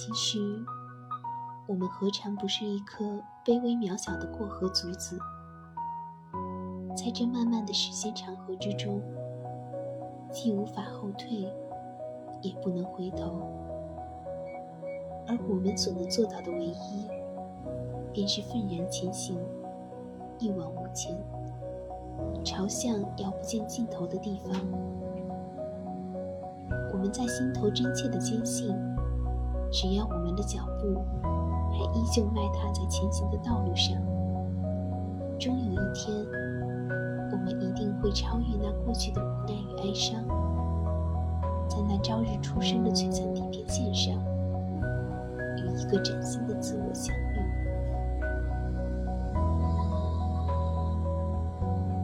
其实，我们何尝不是一颗卑微渺小的过河卒子？在这漫漫的时间长河之中，既无法后退，也不能回头，而我们所能做到的唯一，便是愤然前行，一往无前，朝向遥不见尽头的地方。我们在心头真切的坚信，只要我们的脚步还依旧迈踏在前行的道路上，终有一天，我们一定会超越那过去的无奈与哀伤，在那朝日初升的璀璨地平线上，有一个崭新的自我。